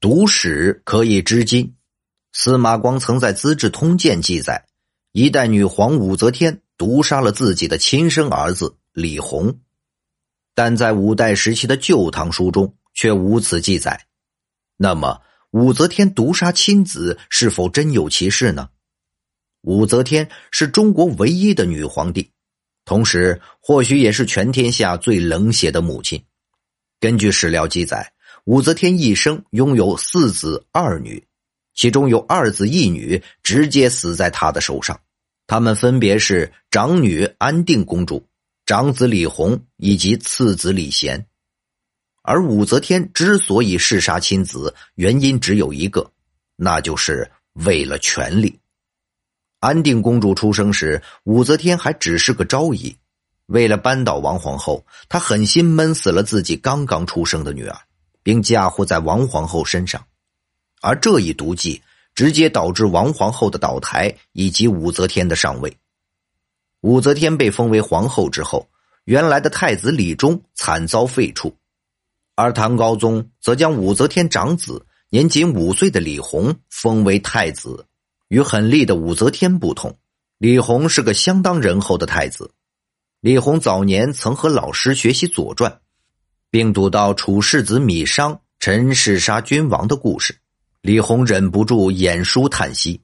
读史可以知今。司马光曾在《资治通鉴》记载，一代女皇武则天毒杀了自己的亲生儿子李弘，但在五代时期的《旧唐书》中却无此记载。那么，武则天毒杀亲子是否真有其事呢？武则天是中国唯一的女皇帝，同时或许也是全天下最冷血的母亲。根据史料记载。武则天一生拥有四子二女，其中有二子一女直接死在她的手上，他们分别是长女安定公主、长子李弘以及次子李贤。而武则天之所以弑杀亲子，原因只有一个，那就是为了权力。安定公主出生时，武则天还只是个昭仪，为了扳倒王皇后，她狠心闷死了自己刚刚出生的女儿。并嫁祸在王皇后身上，而这一毒计直接导致王皇后的倒台以及武则天的上位。武则天被封为皇后之后，原来的太子李忠惨遭废黜，而唐高宗则将武则天长子年仅五岁的李弘封为太子。与狠厉的武则天不同，李弘是个相当仁厚的太子。李弘早年曾和老师学习《左传》。并读到楚世子米商陈弑杀君王的故事，李弘忍不住眼舒叹息。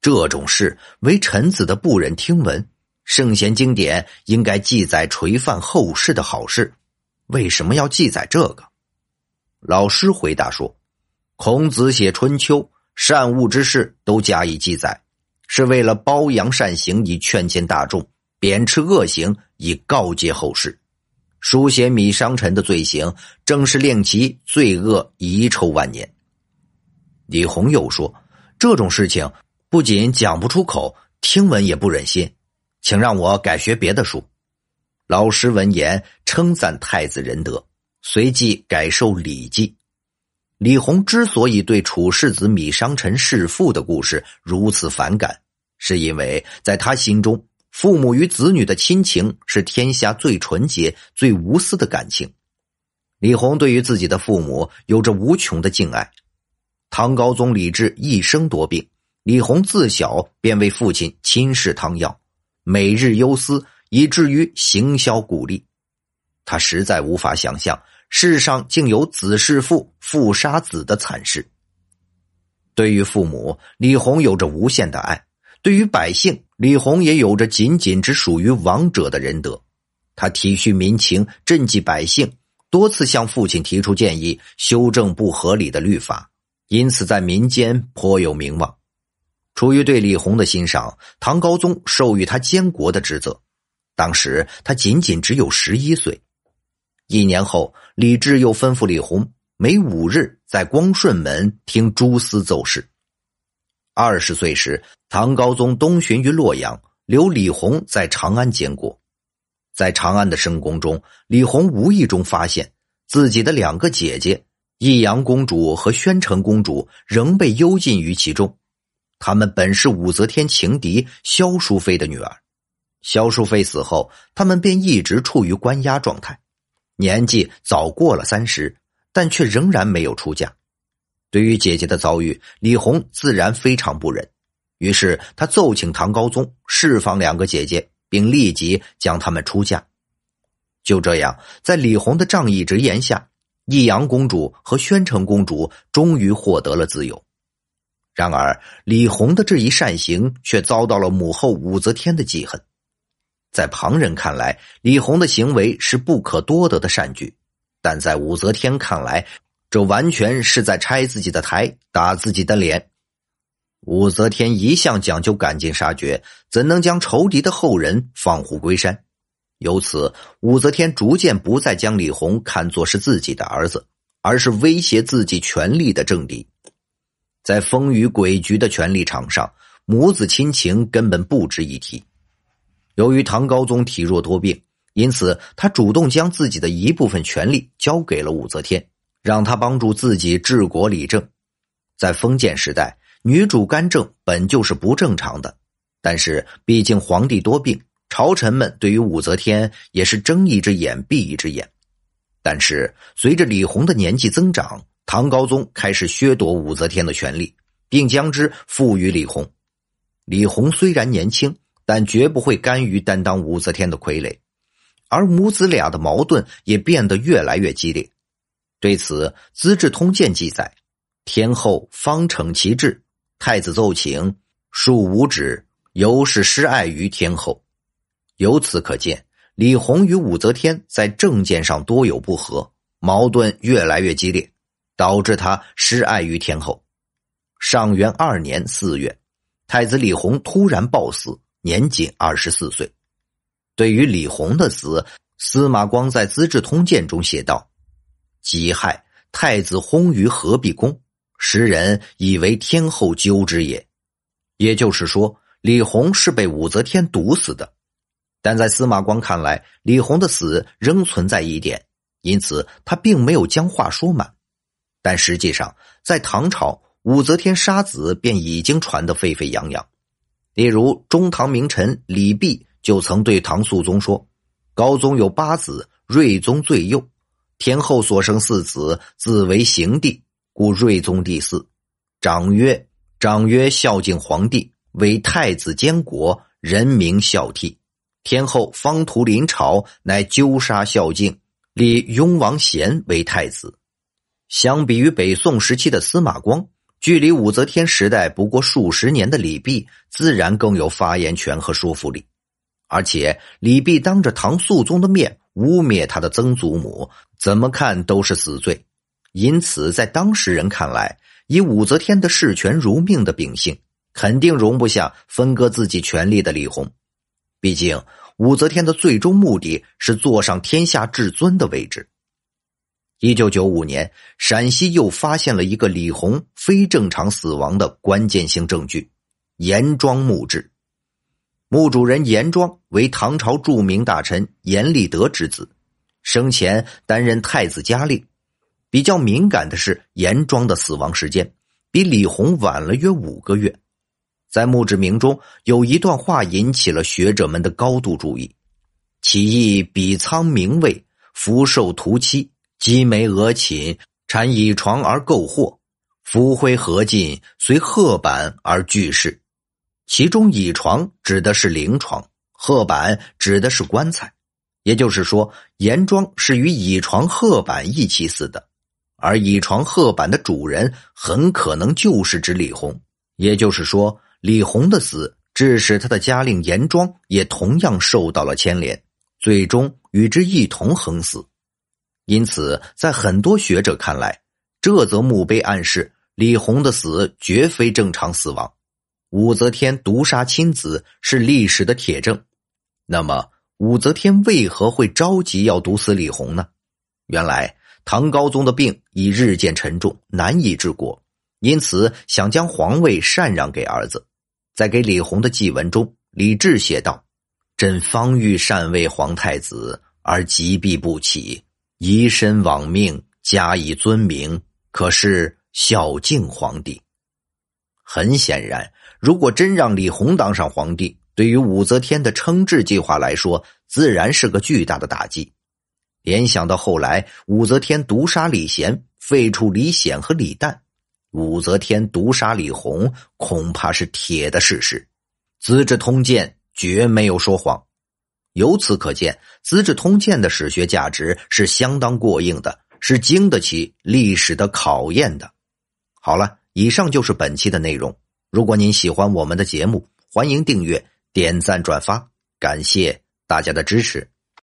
这种事为臣子的不忍听闻。圣贤经典应该记载垂范后世的好事，为什么要记载这个？老师回答说：“孔子写《春秋》，善恶之事都加以记载，是为了褒扬善行以劝谏大众，贬斥恶行以告诫后世。”书写米商臣的罪行，正是令其罪恶遗臭万年。李弘又说：“这种事情不仅讲不出口，听闻也不忍心，请让我改学别的书。”老师闻言称赞太子仁德，随即改授《礼记》。李弘之所以对楚世子米商臣弑父的故事如此反感，是因为在他心中。父母与子女的亲情是天下最纯洁、最无私的感情。李弘对于自己的父母有着无穷的敬爱。唐高宗李治一生多病，李弘自小便为父亲亲试汤药，每日忧思，以至于行销骨立。他实在无法想象世上竟有子弑父、父杀子的惨事。对于父母，李弘有着无限的爱。对于百姓，李弘也有着仅仅只属于王者的仁德。他体恤民情，赈济百姓，多次向父亲提出建议，修正不合理的律法，因此在民间颇有名望。出于对李弘的欣赏，唐高宗授予他监国的职责。当时他仅仅只有十一岁。一年后，李治又吩咐李弘每五日在光顺门听诸司奏事。二十岁时，唐高宗东巡于洛阳，留李弘在长安监国。在长安的深宫中，李弘无意中发现自己的两个姐姐益阳公主和宣城公主仍被幽禁于其中。她们本是武则天情敌萧淑妃的女儿。萧淑妃死后，她们便一直处于关押状态，年纪早过了三十，但却仍然没有出嫁。对于姐姐的遭遇，李弘自然非常不忍，于是他奏请唐高宗释放两个姐姐，并立即将她们出嫁。就这样，在李弘的仗义直言下，益阳公主和宣城公主终于获得了自由。然而，李弘的这一善行却遭到了母后武则天的记恨。在旁人看来，李弘的行为是不可多得的善举，但在武则天看来，这完全是在拆自己的台，打自己的脸。武则天一向讲究赶尽杀绝，怎能将仇敌的后人放虎归山？由此，武则天逐渐不再将李弘看作是自己的儿子，而是威胁自己权力的政敌。在风雨诡谲的权力场上，母子亲情根本不值一提。由于唐高宗体弱多病，因此他主动将自己的一部分权力交给了武则天。让他帮助自己治国理政，在封建时代，女主干政本就是不正常的。但是，毕竟皇帝多病，朝臣们对于武则天也是睁一只眼闭一只眼。但是，随着李弘的年纪增长，唐高宗开始削夺武则天的权利，并将之赋予李弘。李弘虽然年轻，但绝不会甘于担当武则天的傀儡，而母子俩的矛盾也变得越来越激烈。对此，《资治通鉴》记载：天后方逞其志，太子奏请，恕无止，尤是失爱于天后。由此可见，李弘与武则天在政见上多有不和，矛盾越来越激烈，导致他失爱于天后。上元二年四月。太子李弘突然暴死，年仅二十四岁。对于李弘的死，司马光在《资治通鉴》中写道：“己亥，太子薨于合璧宫，时人以为天后纠之也。”也就是说，李弘是被武则天毒死的。但在司马光看来，李弘的死仍存在疑点，因此他并没有将话说满。但实际上，在唐朝。武则天杀子便已经传得沸沸扬扬，例如中唐名臣李泌就曾对唐肃宗说：“高宗有八子，睿宗最幼，天后所生四子，自为行帝，故睿宗第四。长曰长曰孝敬皇帝，为太子监国，人民孝悌。天后方图临朝，乃纠杀孝敬，立雍王贤为太子。相比于北宋时期的司马光。”距离武则天时代不过数十年的李泌，自然更有发言权和说服力。而且李泌当着唐肃宗的面污蔑他的曾祖母，怎么看都是死罪。因此，在当时人看来，以武则天的视权如命的秉性，肯定容不下分割自己权力的李弘。毕竟，武则天的最终目的是坐上天下至尊的位置。一九九五年，陕西又发现了一个李弘非正常死亡的关键性证据——严庄墓志。墓主人严庄为唐朝著名大臣严立德之子，生前担任太子家令。比较敏感的是，严庄的死亡时间比李弘晚了约五个月。在墓志铭中有一段话引起了学者们的高度注意：“其意比苍明卫，福寿图妻。”鸡眉额寝，产以床而构货，夫灰合尽，随鹤板而具世。其中乙床指的是灵床，鹤板指的是棺材。也就是说，严庄是与乙床鹤板一起死的，而乙床鹤板的主人很可能就是指李弘。也就是说，李弘的死致使他的家令严庄也同样受到了牵连，最终与之一同横死。因此，在很多学者看来，这则墓碑暗示李弘的死绝非正常死亡。武则天毒杀亲子是历史的铁证。那么，武则天为何会着急要毒死李弘呢？原来，唐高宗的病已日渐沉重，难以治国，因此想将皇位禅让给儿子。在给李弘的祭文中，李治写道：“朕方欲禅位皇太子，而疾避不起。”以身罔命，加以尊名，可是孝敬皇帝。很显然，如果真让李弘当上皇帝，对于武则天的称制计划来说，自然是个巨大的打击。联想到后来武则天毒杀李贤，废除李显和李旦，武则天毒杀李弘，恐怕是铁的事实。《资治通鉴》绝没有说谎。由此可见，《资治通鉴》的史学价值是相当过硬的，是经得起历史的考验的。好了，以上就是本期的内容。如果您喜欢我们的节目，欢迎订阅、点赞、转发，感谢大家的支持。